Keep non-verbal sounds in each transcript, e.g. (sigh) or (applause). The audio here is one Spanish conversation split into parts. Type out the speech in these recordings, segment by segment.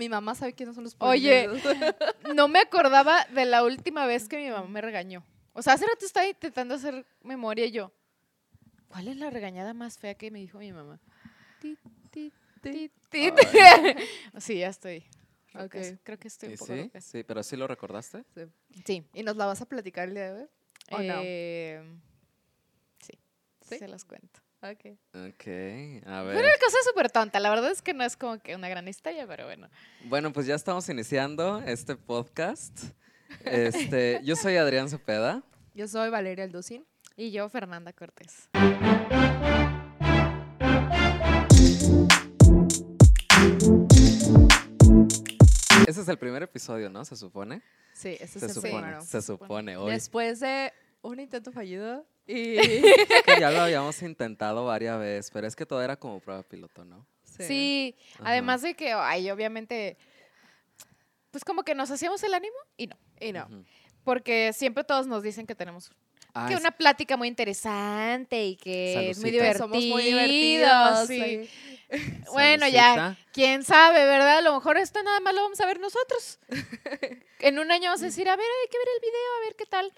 mi mamá sabe quiénes son los Oye. (laughs) No me acordaba de la última vez que mi mamá me regañó. O sea, hace rato estaba intentando hacer memoria y yo. ¿Cuál es la regañada más fea que me dijo mi mamá? Tit, tit, tit, tit. Sí, ya estoy. Creo, que, Ok. creo que estoy un ¿Y poco sí? loca. Sí, pero sí lo recordaste. Sí. Sí. ¿Y nos la vas a platicar el día de hoy? ¿O no? Eh, sí. ¿Sí? Se los cuento. Ok. Ok, a Pero ver. una cosa súper tonta. La verdad es que no es como que una gran historia, pero bueno. Bueno, pues ya estamos iniciando este podcast. Este, (laughs) yo soy Adrián Cepeda. Yo soy Valeria Alducin. Y yo, Fernanda Cortés. Ese es el primer episodio, ¿no? Se supone. Sí, ese Se es el supone. primero. Se supone hoy. Después de un intento fallido y... (laughs) que ya lo habíamos intentado varias veces, pero es que todo era como prueba piloto, ¿no? Sí, además de que, ay, obviamente, pues como que nos hacíamos el ánimo y no. Y no. Porque siempre todos nos dicen que tenemos Ah, que es- una plática muy interesante y que es muy divertido. Somos muy divertidos. sí. sí. (laughs) Bueno, ya, quién sabe, ¿verdad? A lo mejor esto nada más lo vamos a ver nosotros. (laughs) en un año vamos a decir, a ver, hay que ver el video, a ver qué tal.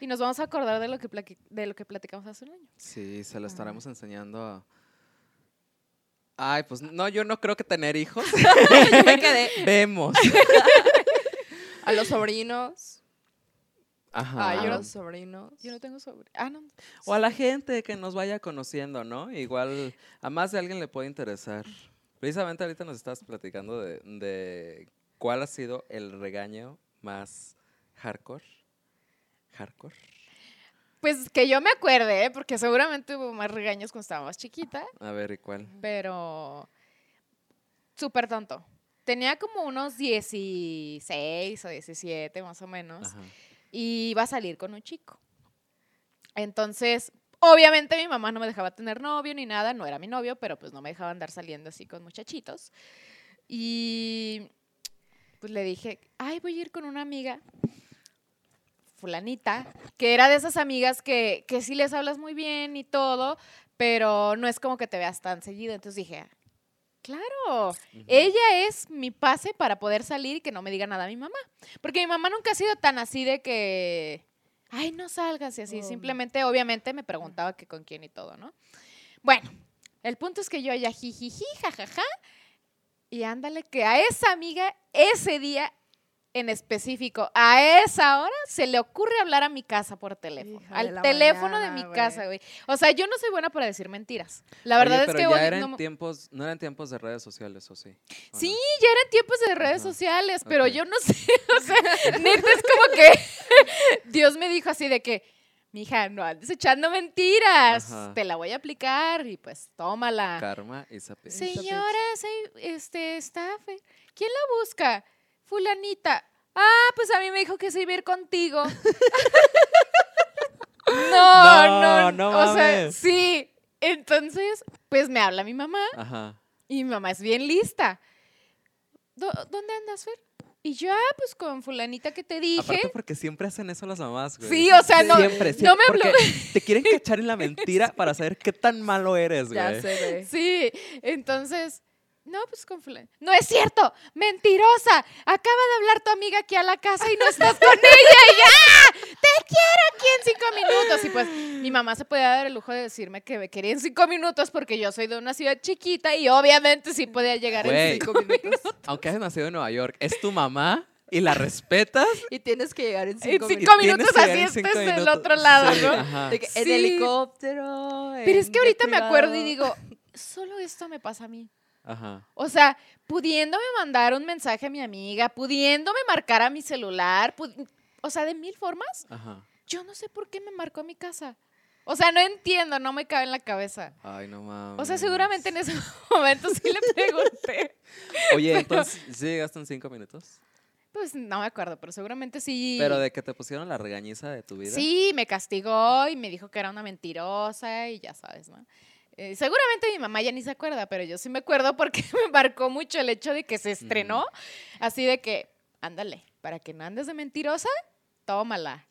Y nos vamos a acordar de lo que, de lo que platicamos hace un año. Sí, se lo estaremos enseñando a... Ay, pues no, yo no creo que tener hijos. (laughs) Yo me quedé Vemos. a los sobrinos. Ajá. Ay, yo a no- los sobrinos. Yo no tengo sobre. Ah, no. O a la gente que nos vaya conociendo, ¿no? Igual a más de alguien le puede interesar. Precisamente ahorita nos estabas platicando de, de cuál ha sido el regaño más hardcore. Hardcore. Pues que yo me acuerde, ¿eh? porque seguramente hubo más regaños cuando estaba más chiquita, A ver, ¿y cuál? pero súper tonto. Tenía como unos 16 o 17 más o menos. Ajá. y iba a salir con un chico. Entonces, obviamente mi mamá no me dejaba tener novio ni nada, no era mi novio, pero pues no me dejaba andar saliendo así con muchachitos. Y pues le dije, ay, voy a ir con una amiga, fulanita, que era de esas amigas que, que sí les hablas muy bien y todo, pero no es como que te veas tan seguido. Entonces dije, claro, ella es mi pase para poder salir y que no me diga nada a mi mamá. Porque mi mamá nunca ha sido tan así de que, ay, no salgas y así. Oh. Simplemente, obviamente, me preguntaba que con quién y todo, ¿no? Bueno, el punto es que yo allá jijiji, jajaja. Y ándale, que a esa amiga, ese día en específico, a esa hora, se le ocurre hablar a mi casa por teléfono. Hija al teléfono de mi güey. casa, güey. O sea, yo no soy buena para decir mentiras. La verdad Oye, es pero que ya eran no tiempos, no eran tiempos de redes sociales, ¿o sí? ¿O Sí, no? ya eran tiempos de redes Ajá. sociales, pero yo no sé, (laughs) o sea, neta es como que (laughs) Dios me dijo así de que, mija, no andes echando mentiras, Ajá. te la voy a aplicar y pues tómala. Karma is a bitch. Sí. Señora, soy, este, staff, ¿quién la busca? Fulanita. Ah, pues a mí me dijo que se iba a ir contigo. (laughs) no, No, no, no o sea, sí. Entonces, pues me habla mi mamá Ajá. y mi mamá es bien lista. "¿Dó- ¿Dónde andas, Fer? Y yo, ah, pues con fulanita que te dije. Aparte porque siempre hacen eso las mamás, güey. Sí, o sea, no- Siempre, no siempre, me habló- te quieren (laughs) cachar en la mentira para saber qué tan malo eres, güey. Ya sé, güey. Sí, entonces, no, pues con fulanita. No es cierto, mentirosa. Acaba de hablar tu amiga aquí a la casa y no estás con ella. Y ya, te quiero aquí en cinco minutos. Y pues mi mamá se podía dar el lujo de decirme que me quería en cinco minutos porque yo soy de una ciudad chiquita y obviamente sí podía llegar en cinco minutos. Aunque hayas nacido en Nueva York, es tu mamá y la respetas. Y tienes que llegar en En cinco, cinco minutos. Tienes minutos que así en estés cinco del minutos. otro lado, Sí, ¿no? De que en Sí. helicóptero. Pero es en que ahorita me acuerdo y digo, solo esto me pasa a mí. Ajá. O sea, pudiéndome mandar un mensaje a mi amiga, pudiéndome marcar a mi celular, o sea, de mil formas, Ajá. yo no sé por qué me marcó a mi casa. O sea, no entiendo, no me cabe en la cabeza. Ay, no mames. O sea, seguramente en ese (laughs) momento sí le pregunté. (laughs) Oye, entonces, ¿sí llegaste en cinco minutos? Pues no me acuerdo, pero seguramente sí. Pero de que te pusieron la regañiza de tu vida. Sí, me castigó y me dijo que era una mentirosa y ya sabes, ¿no? Eh, seguramente mi mamá ya ni se acuerda, pero yo sí me acuerdo porque (laughs) me marcó mucho el hecho de que se estrenó. Así de que, ándale, para que no andes de mentirosa, tómala.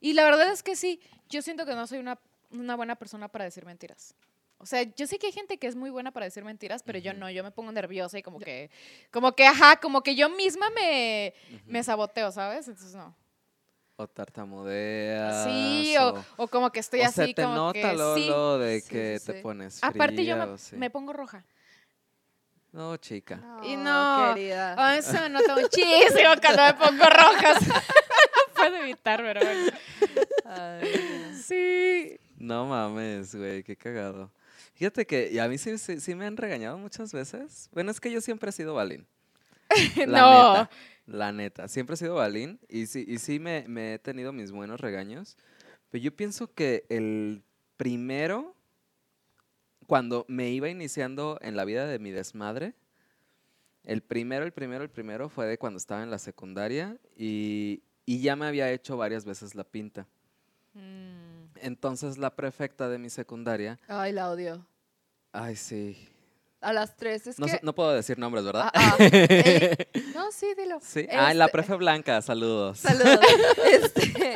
Y la verdad es que sí, yo siento que no soy una, una buena persona para decir mentiras. O sea, yo sé que hay gente que es muy buena para decir mentiras, pero yo no, yo me pongo nerviosa y como que, como que, ajá, como que yo misma me, me saboteo, ¿sabes? Entonces no. O tartamudeas. Sí, o, o como que estoy o así, se te como nota que luego, sí. de Sí, que sí, te sí. pones Aparte yo me, me pongo roja. No, chica. Y no, querida. Ah, eso me nota muchísimo cuando me pongo rojas. (laughs) no (laughs) puedo evitar, pero bueno. Ay, Sí. No mames, güey, qué cagado. Fíjate que y a mí sí, sí, sí me han regañado muchas veces. Bueno, es que yo siempre he sido balín. (laughs) No. neta, la neta. Siempre he sido balín y sí, y sí me, me he tenido mis buenos regaños. Pero yo pienso que el primero, cuando me iba iniciando en la vida de mi desmadre, el primero, el primero, el primero fue de cuando estaba en la secundaria y, y ya me había hecho varias veces la pinta. Mm. Entonces la prefecta de mi secundaria, Ay, la odio. ay sí, A las tres es no, que... no puedo decir nombres, ¿verdad? Ah, ah, (laughs) No, sí, dilo. Sí, ah, la Este- prefe blanca, saludos. Saludos. (laughs) Este,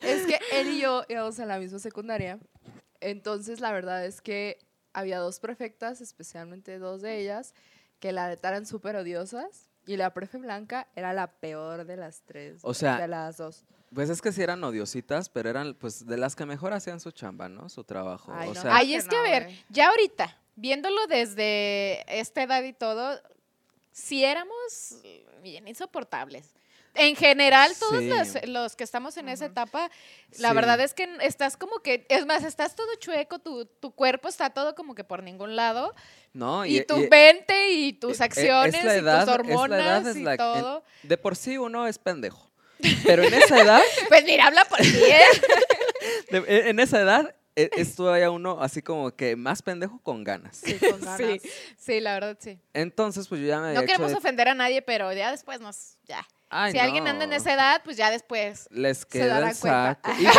es que él y yo íbamos a la misma secundaria. Entonces, la verdad es que había dos prefectas, especialmente dos de ellas, que la neta eran súper odiosas. Y la prefe blanca era la peor de las tres. O sea, De las dos. Pues es que sí eran odiositas, pero eran pues de las que mejor hacían su chamba, ¿no? Su trabajo. Ay, o no. sea, Ay, que es que a ver, güey. ya ahorita, viéndolo desde esta edad y todo, sí éramos bien insoportables. En general, todos Sí. los, los que estamos en esa etapa, la Sí. verdad es que estás como que, es más, estás todo chueco, tu, tu cuerpo está todo como que por ningún lado, no, y, tu y- mente y tus e- e- acciones es la y tus es la hormonas edad, es y la- en- todo. de por sí uno es pendejo. Pero en esa edad, (laughs) Pues mira, habla por ti, ¿eh? (laughs) de- e- en esa edad, e- es todavía uno así como que más pendejo con ganas. Sí, (laughs) con ganas. Sí, sí, la verdad, sí. Entonces, pues yo ya me había No hecho queremos de- ofender a nadie, pero ya después nos, ya. Ay, si alguien anda en esa edad, pues ya después. les queda el cuenta. saco. (laughs) Igual,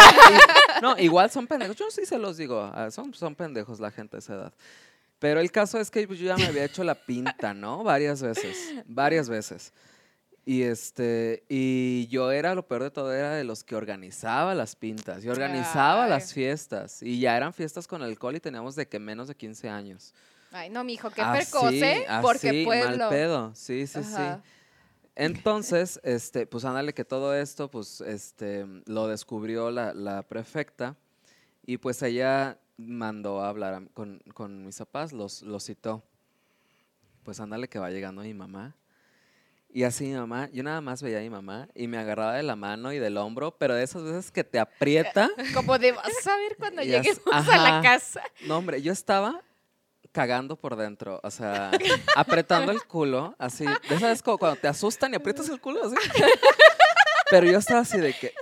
y- no, igual son pendejos. Yo sí se los digo. ah, Son, son pendejos la gente de esa edad. Pero el caso es que pues, yo ya me había hecho la pinta, ¿no? Varias veces. Varias veces. Y este, y yo era, lo peor de todo, era de los que organizaba las pintas. Y organizaba Ay. las fiestas. Y ya eran fiestas con alcohol y teníamos de que menos de 15 años. Ay, no, mijo, qué Así, porque así, pueblo. mal pedo. Sí, sí, Ajá. sí. Entonces, este, pues ándale que todo esto, pues, este, lo descubrió la, la prefecta y pues ella mandó a hablar a- con, con mis papás, los, los citó. Pues ándale que va llegando mi mamá. Y así mi mamá, yo nada más veía a mi mamá y me agarraba de la mano y del hombro, pero de esas veces que te aprieta. Como de, vas a ver cuando (laughs) lleguemos a la casa. No, hombre, yo estaba cagando por dentro, o sea, (laughs) apretando el culo, así. ¿De esas veces como cuando te asustan y aprietas el culo así? (laughs) Pero yo estaba así de que,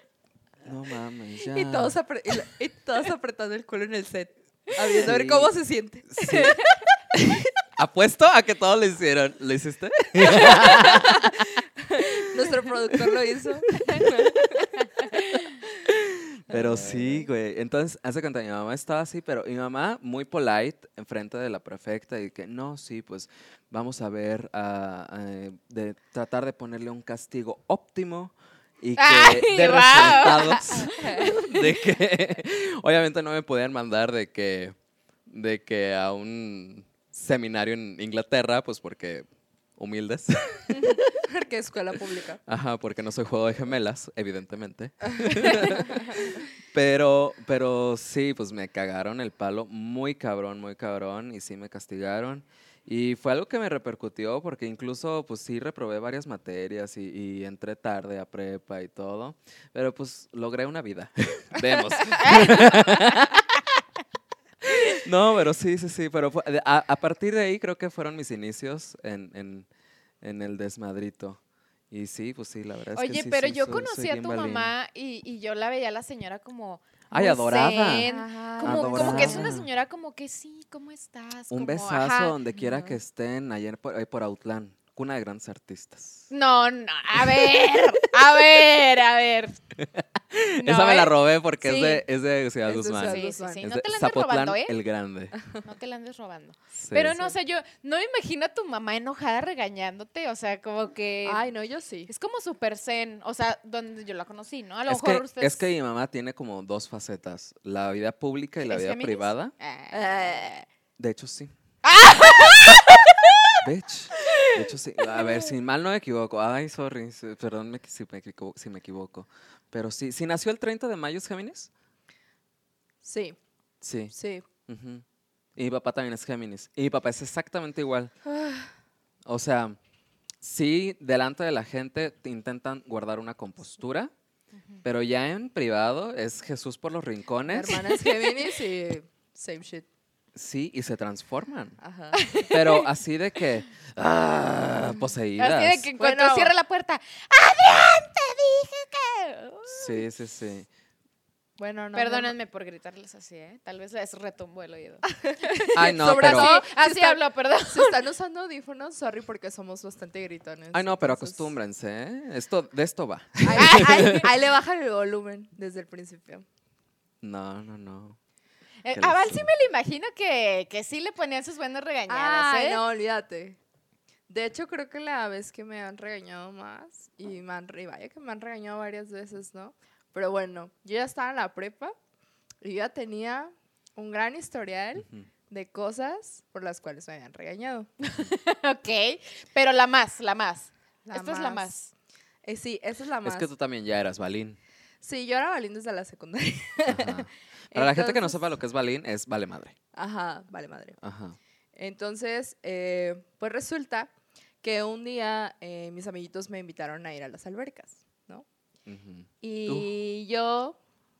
no mames, ya. Y todos, apre- y la- y todos apretando el culo en el set. A ver, a ver Sí. cómo se siente. Sí. Apuesto a que todos lo hicieron. ¿Lo hiciste? (laughs) Nuestro productor lo hizo. Pero sí, güey. Entonces, hace cuenta, mi mamá estaba así, pero mi mamá muy polite enfrente de la prefecta y que no, sí, pues vamos a ver, eh, de tratar de ponerle un castigo óptimo y que ¡Ay, de resultados. (laughs) de que, obviamente no me podían mandar de que, de que a un seminario en Inglaterra, pues porque humildes. (laughs) Porque es escuela pública. Ajá, porque no soy juego de gemelas, evidentemente. (laughs) pero, pero sí, pues me cagaron el palo muy cabrón, muy cabrón, y sí me castigaron. Y fue algo que me repercutió porque incluso, pues sí, reprobé varias materias y, y entré tarde a prepa y todo. Pero pues logré una vida. (laughs) Vemos. No, pero sí, sí, sí. Pero a, a partir de ahí creo que fueron mis inicios en, en, en el desmadrito. Y sí, pues sí, la verdad es que Oye, sí, pero sí, yo soy- conocí soy a tu balín. mamá y, y yo la veía a la señora como. Ay, adorada. Ajá. Como, como que es una señora como que sí, ¿cómo estás? Un Como, besazo ajá. donde quiera que estén, ayer por, ahí por Autlán. Cuna de grandes artistas. No, no, a ver, a ver, a ver. (laughs) Esa me ¿eh? la robé porque Sí. es, de, es de Ciudad Es de Guzmán. Sí, sí, sí. Es No te la andes Zapotlán robando, ¿eh? el Grande. No te la andes robando. (laughs) Sí, Pero sí. no sé, yo no me imagino a tu mamá enojada regañándote, o sea, como que Ay, no, yo sí. es como super zen, o sea, donde yo la conocí, ¿no? A lo Es mejor que, ustedes es que mi mamá tiene como dos facetas, la vida pública y la ¿Es vida privada. Ah. Eh, De hecho, sí. (laughs) Bitch. De hecho, sí. A ver, si mal no me equivoco. Ay, sorry. Perdón me- si me, equivoco, si me equivoco. Pero sí. ¿Si nació el 30 de mayo es Géminis? sí, Sí. sí. Y mi papá también es Géminis. Y mi papá es exactamente igual. O sea, sí, delante de la gente te intentan guardar una compostura, pero ya en privado es Jesús por los rincones. hermana es Géminis y (laughs) same shit. Sí, y se transforman. Ajá. Pero así de que. Ah, poseídas. Así de que Bueno. cierra la puerta, ¡Adrián, te dije que! Sí, sí, sí. Bueno, no. no, Perdónenme por gritarles así, ¿eh? Tal vez les retumbó el oído. (laughs) Ay, no, Sobre pero. así está- hablo, perdón. Si están usando audífonos, sorry porque somos bastante gritones. Ay, no, pero entonces- acostúmbrense, ¿eh? Esto, de esto va. Ahí, ahí- (laughs) ahí le bajan el volumen desde el principio. No, no, no. Eh, a Val sí me lo imagino que, que sí le ponían sus buenas regañadas, Ay, ¿eh? no, olvídate. De hecho, creo que la vez que me han regañado más, y, me han, y vaya que me han regañado varias veces, ¿no? Pero bueno, yo ya estaba en la prepa y ya tenía un gran historial Ujú. de cosas por las cuales me habían regañado. (laughs) ok, pero la más, la más. La Esta es la más. Eh, sí, esa es la más. Es que tú también ya eras balín. Sí, yo era balín desde la secundaria. Ajá. (laughs) Para la gente que no sepa lo que es balín, es vale madre. Ajá, vale madre. Ajá. Entonces, eh, pues resulta que un día eh, mis amiguitos me invitaron a ir a las albercas, ¿no? Y yo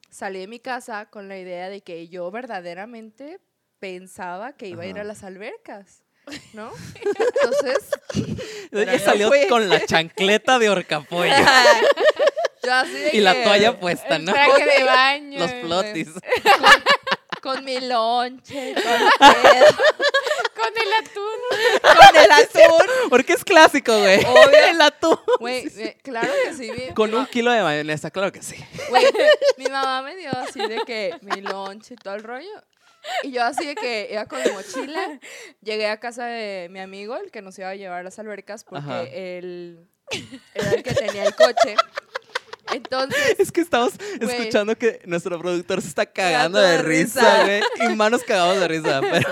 salí de mi casa con la idea de que yo verdaderamente pensaba que iba a ir a las albercas, ¿no? (laughs) Entonces, Ella salió con la chancleta de (laughs) horcapollo yo así de y la toalla puesta, ¿no? traje de (laughs) baño. Los flotis. Con mi lonche, con, el- Con el atún. con el atún. Porque es clásico, güey. Obvio. El atún. Güey, claro que sí. mi- Con un kilo de mayonesa, claro que sí. Güey, mi mamá me dio así de que mi lunch y todo el rollo. Y yo así de que iba con mi mochila. Llegué a casa de mi amigo, el que nos iba a llevar a las albercas, porque Ajá. él era el que tenía el coche. Entonces, Es que estamos escuchando que nuestro productor se está cagando de risa, risa. güey. Y manos cagados de risa. Pero,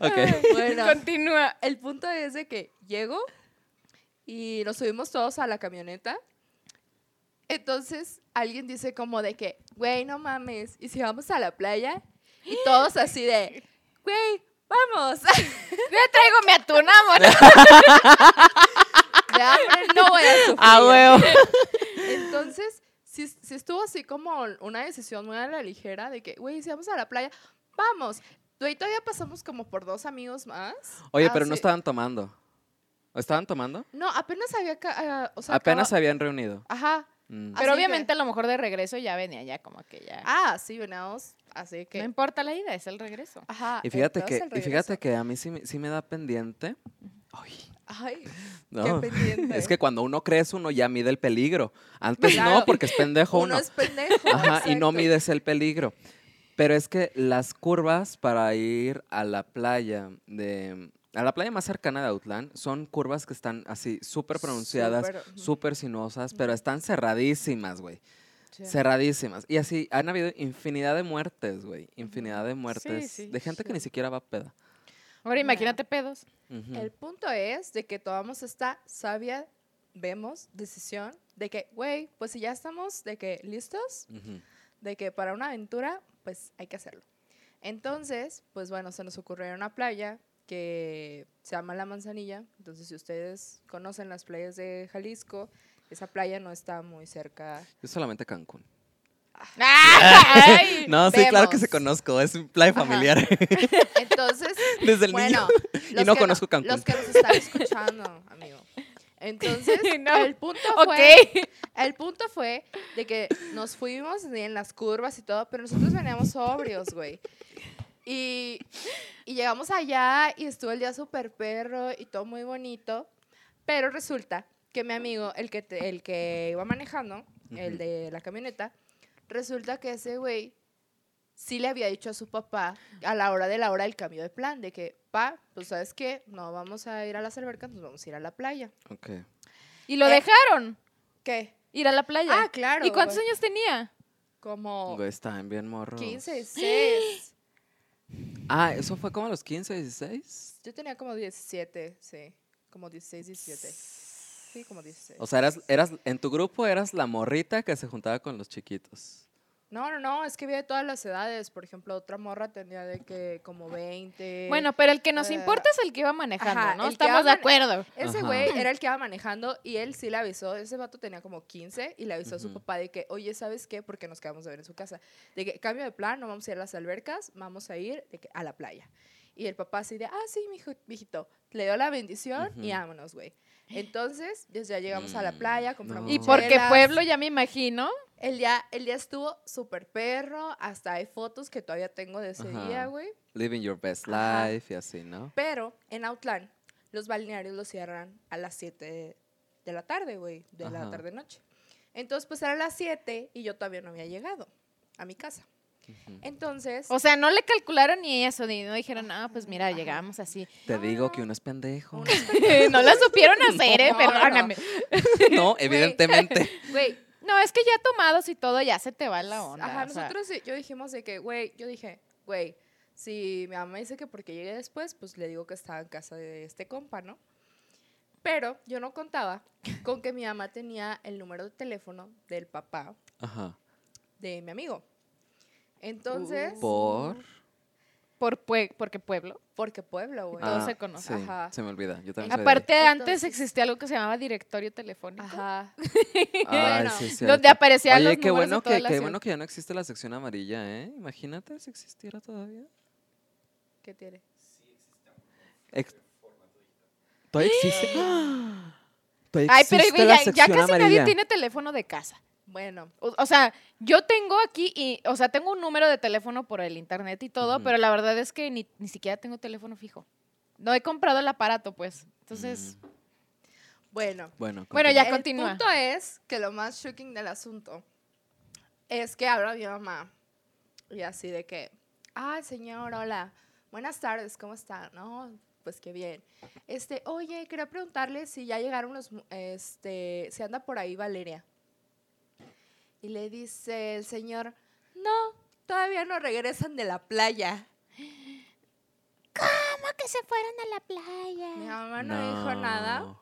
ok. bueno, Continúa. el punto es de que llego y nos subimos todos a la camioneta. Entonces, alguien dice como de que, güey, no mames, ¿y si vamos a la playa? Y todos así de, güey, vamos. Yo traigo mi atún, amor. (laughs) de hambre (laughs) no voy a sufrir. Ah, huevo. (laughs) Entonces, sí, sí estuvo así como una decisión muy a la ligera de que, güey, si vamos a la playa, vamos. Güey, todavía pasamos como por dos amigos más. Oye, pero no estaban tomando. ¿O estaban tomando? No, apenas había, ah, o sea, Apenas se habían reunido. Ajá. Mm. Pero Así obviamente que- a lo mejor de regreso ya venía ya como que ya. Ah, sí, veníamos, así No que... importa la ida, es el regreso. Ajá. Y fíjate que, y fíjate que a mí sí, me- sí me da pendiente. Ay, Ay, no. qué pendiente. Es que cuando uno crece, uno ya mide el peligro. Antes no, porque es pendejo uno uno. es pendejo. Ajá, y no mides el peligro. Pero es que las curvas para ir a la playa de a la playa más cercana de Outland son curvas que están así súper pronunciadas, Súper, sinuosas, pero están cerradísimas, güey. Sí. Cerradísimas. Y así han habido infinidad de muertes, güey. Infinidad de muertes sí, de gente que sí. ni siquiera va a peda. Ahora imagínate pedos. El punto es de que tomamos esta sabia, vemos, decisión de que, güey, pues si ya estamos de que listos, de que para una aventura, pues hay que hacerlo. Entonces, pues bueno, se nos ocurrió una playa que se llama La Manzanilla. Entonces, si ustedes conocen las playas de Jalisco, esa playa no está muy cerca. Yo solamente Cancún. (laughs) ¡Ay! No, sí, claro que se conozco. Es un Ajá. familiar. (laughs) Entonces, (laughs) Desde el bueno, niño. los no que conozco Cancún. Los que nos están escuchando, amigo. Entonces, No. el punto fue. El punto fue de que nos fuimos en las curvas y todo, pero nosotros veníamos sobrios, güey. Y, y llegamos allá y estuvo el día súper perro y todo muy bonito. Pero resulta que mi amigo, el que, te- el que iba manejando, el de la camioneta, resulta que ese güey sí le había dicho a su papá a la hora de la hora del cambio de plan, de que, pa, pues sabes qué, no vamos a ir a las albercas, nos vamos a ir a la playa. Ok. Y lo Eh, dejaron ¿Qué? ir a la playa. Ah, claro. ¿Y cuántos años tenía? Como Güey, estaban bien morros. 15, 16. (gasps) Ah, ¿eso fue como a los 15, 16? Yo tenía como 17, sí. Como 16, 17. Sí, como 16. O sea, eras, eras, en tu grupo eras la morrita que se juntaba con los chiquitos. No, no, no, es que había de todas las edades. Por ejemplo, otra morra tenía de que como 20. Bueno, pero el que nos eh, importa es el que iba manejando, ajá, ¿no? Estamos de acuerdo. Ese güey era el que iba manejando y él sí le avisó. Ese vato tenía como 15 y le avisó a su papá de que, oye, ¿sabes qué? Porque nos quedamos de ver en su casa. De que cambio de plan, no vamos a ir a las albercas, vamos a ir de que, a la playa. Y el papá así de, ah, sí, mijo, mijito. Le dio la bendición y Ujú. vámonos, güey. Entonces, ya ya llegamos a la Mm, playa, compramos Y No. porque chelas. pueblo ya me imagino. El día, el día estuvo súper perro, hasta hay fotos que todavía tengo de ese Ajá. día, güey. Living your best Ajá. life y así, ¿no? Pero en Outland, los balnearios los cierran a las 7 de la tarde, güey, de la tarde-noche. Entonces, pues eran las 7 y yo todavía no había llegado a mi casa. Entonces, O sea, no le calcularon ni eso, ni no dijeron, ah, pues mira, llegamos así. Te digo que uno es pendejo. uno- (laughs) no la supieron hacer, ¿eh? No, no, (laughs) no. Perdóname. no, evidentemente. güey, No, es que ya tomados y todo, ya se te va la onda. ajá, sea. nosotros sí, yo dijimos de que, güey, yo dije, güey, si mi mamá dice que porque llegué después, pues le digo que estaba en casa de este compa, ¿no? Pero yo no contaba con que mi mamá tenía el número de teléfono del papá Ajá. de mi amigo. Entonces, Por. Por pue- porque pueblo. porque Pueblo, güey. Se. Ah, sí, Ajá. Se me olvida. Yo también soy de Aparte, antes existía algo que se llamaba directorio telefónico. Ajá. (laughs) Ay, bueno, sí, Donde aparecían los Oye, qué números de bueno toda que, la qué ciudad. bueno que ya no existe la sección amarilla, ¿eh? Imagínate si existiera todavía. ¿Qué tiene? Ex- ¿Todavía existe? (gasps) (gasps) ¿Todavía Ay, pero existe güey, la ya, casi nadie tiene teléfono de casa. Bueno, O, o sea, yo tengo aquí, y, o sea, tengo un número de teléfono por el internet y todo, pero la verdad es que ni, ni siquiera tengo teléfono fijo. No he comprado el aparato, pues. Entonces, Mm, bueno. Bueno, Bueno, ya el continúa. punto es que lo más shocking del asunto es que habla mi mamá y así de que, ah, señor, hola, buenas tardes, ¿cómo está? No, pues qué bien. Este, oye, quería preguntarle si ya llegaron los, mu- este, si anda por ahí Valeria. Y le dice el señor, no, todavía no regresan de la playa. ¿Cómo que se fueron a la playa? Mi mamá no, dijo nada,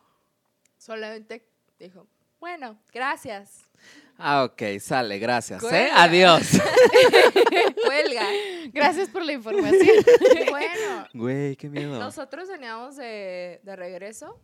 solamente dijo, bueno, gracias. Ah, ok, sale, gracias. ¿eh? Adiós. (laughs) Cuelga. Gracias por la información. (laughs) bueno, Güey, qué miedo. nosotros veníamos de, de regreso.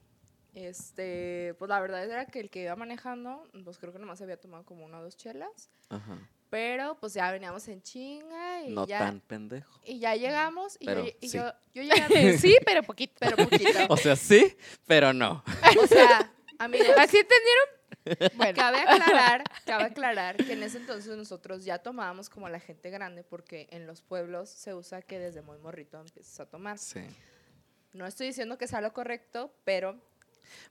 Este, pues la verdad era que el que iba manejando, pues creo que nomás había tomado como una o dos chelas. Ajá. Pero pues ya veníamos en chinga y No ya. tan pendejo. Y ya llegamos y, Pero yo, y sí. yo, yo llegué a mi- sí, pero poquito. pero poquito. (laughs) O sea, sí, pero no. (laughs) O sea, amigos, ¿Así entendieron? Bueno, cabe aclarar, cabe aclarar que en ese entonces nosotros ya tomábamos como la gente grande porque en los pueblos se usa que desde muy morrito empiezas a tomar. Sí. No estoy diciendo que sea lo correcto, pero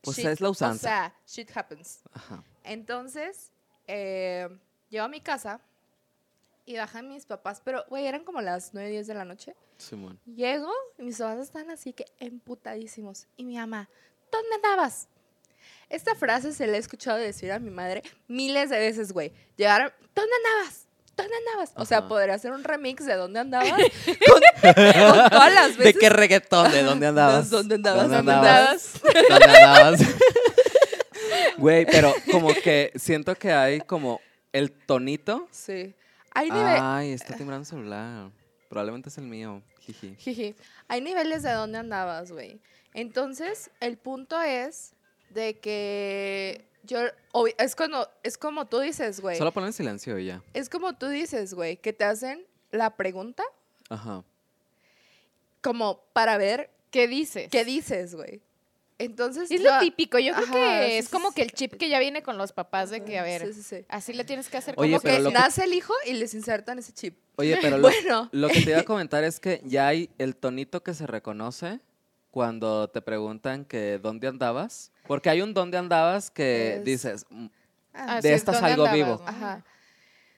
Pues shit- es la O usanza. sea, shit happens. Ajá. Entonces, eh, llego a mi casa y bajan mis papás, pero, güey, eran como las 9, 10 de la noche. Simón. Llego y mis papás están así que emputadísimos. Y mi mamá, ¿dónde andabas? Esta frase se la he escuchado decir a mi madre miles de veces, güey. Llegaron, ¿dónde andabas? ¿Dónde andabas? O sea, podría hacer un remix de ¿Dónde andabas? (laughs) con, con todas las ¿De veces. qué reggaetón? ¿De dónde (laughs) andabas? ¿Dónde andabas? ¿Dónde ¿Dónde andabas? (laughs) ¿Dónde andabas? Güey, pero como que siento que hay como el tonito. Sí. Hay. Ay, está timbrando el celular. Probablemente es el mío. Jiji. Jiji. Hay niveles de dónde andabas, güey. Entonces, el punto es de que yo es cuando es como tú dices, güey. Solo ponen en silencio y ya. Es como tú dices, güey, que te hacen la pregunta Ajá. como para ver ¿qué dices? qué dices, güey. Entonces, Es yo- lo típico. Yo creo que sí, es sí, como sí. que el chip que ya viene con los papás de que, a ver, Sí, sí, sí. así le tienes que hacer Oye, como Como pero que lo que- nace el hijo y les insertan ese chip. Oye, pero (laughs) lo, Bueno. lo que te iba a (laughs) comentar es que ya hay el tonito que se reconoce cuando te preguntan que dónde andabas. Porque hay un dónde andabas que Es- dices, "Mm", Ah, de es, esta ¿dónde salgo andabas, vivo. no? Ajá.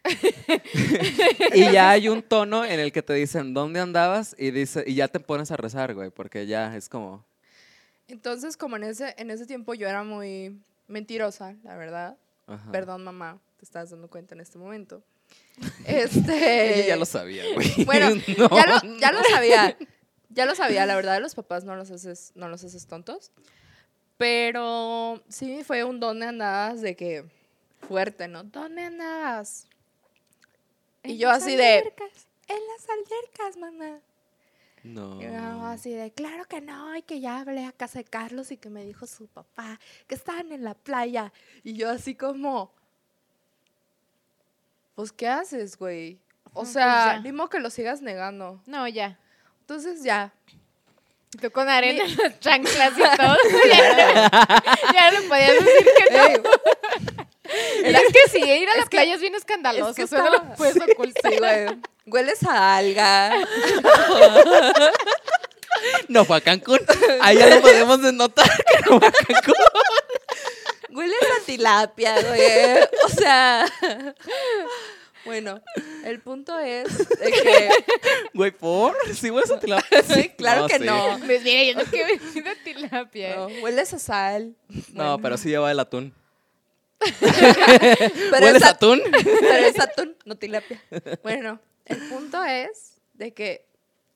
(laughs) y ya hay (laughs) un tono en el que te dicen dónde andabas y dice y ya te pones a rezar, güey, porque ya es como Entonces, como en ese, en ese tiempo yo era muy mentirosa, la verdad. ajá. Perdón, mamá, te estás dando cuenta en este momento. (laughs) Este. Ella ya lo sabía, güey. Bueno, No. ya, lo, ya lo sabía. Ya lo sabía, la verdad, los papás no los haces, no los haces tontos. Pero sí fue un dónde andabas de que fuerte, ¿no? ¿Dónde andabas? Y En yo las así de, en las albercas, mamá. No. Y mamá así de, claro que no, y que ya hablé a casa de Carlos y que me dijo su papá que estaban en la playa. Y yo así como, pues, ¿qué haces, güey? O Pues sea, ni modo que lo sigas negando. No, ya. Entonces ya, Y Tú con arena en las chanclas y todo. (laughs) ya, no, ya no podías decir que no. Y es que sí, ir a la es que- playa es bien escandaloso. es que eso no lo puedes ocultar. sí, güey. Hueles a alga. No fue a Cancún. Ahí ya lo podemos denotar que no fue a Cancún. Hueles a tilapia, güey. O sea. Bueno, el punto es de (laughs) que. Güey, ¿por? ¿Sí hueles a tilapia? Sí, claro que sí. no. Pues mira, yo no quiero decir de tilapia. no, hueles a sal. No, pero sí lleva el atún. (laughs) Pero ¿Hueles es a at- atún? (laughs) Pero es atún, no tilapia. Bueno, el punto es de que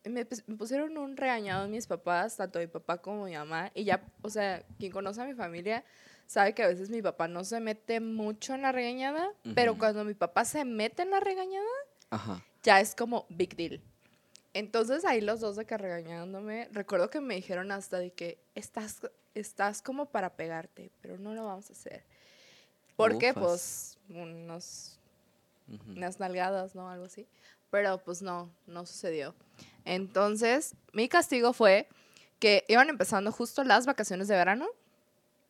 me pusieron un regañado mis papás, tanto mi papá como mi mamá. Y ya, o sea, quien conoce a mi familia sabe que a veces mi papá no se mete mucho en la regañada, pero cuando mi papá se mete en la regañada, Ajá. ya es como big deal. Entonces ahí los dos de que regañándome, recuerdo que me dijeron hasta de que estás, estás como para pegarte, pero no lo vamos a hacer. Porque Ufas. pues unos, Ujú. unas nalgadas, ¿no? Algo así. Pero pues no, no sucedió. Entonces mi castigo fue que iban empezando justo las vacaciones de verano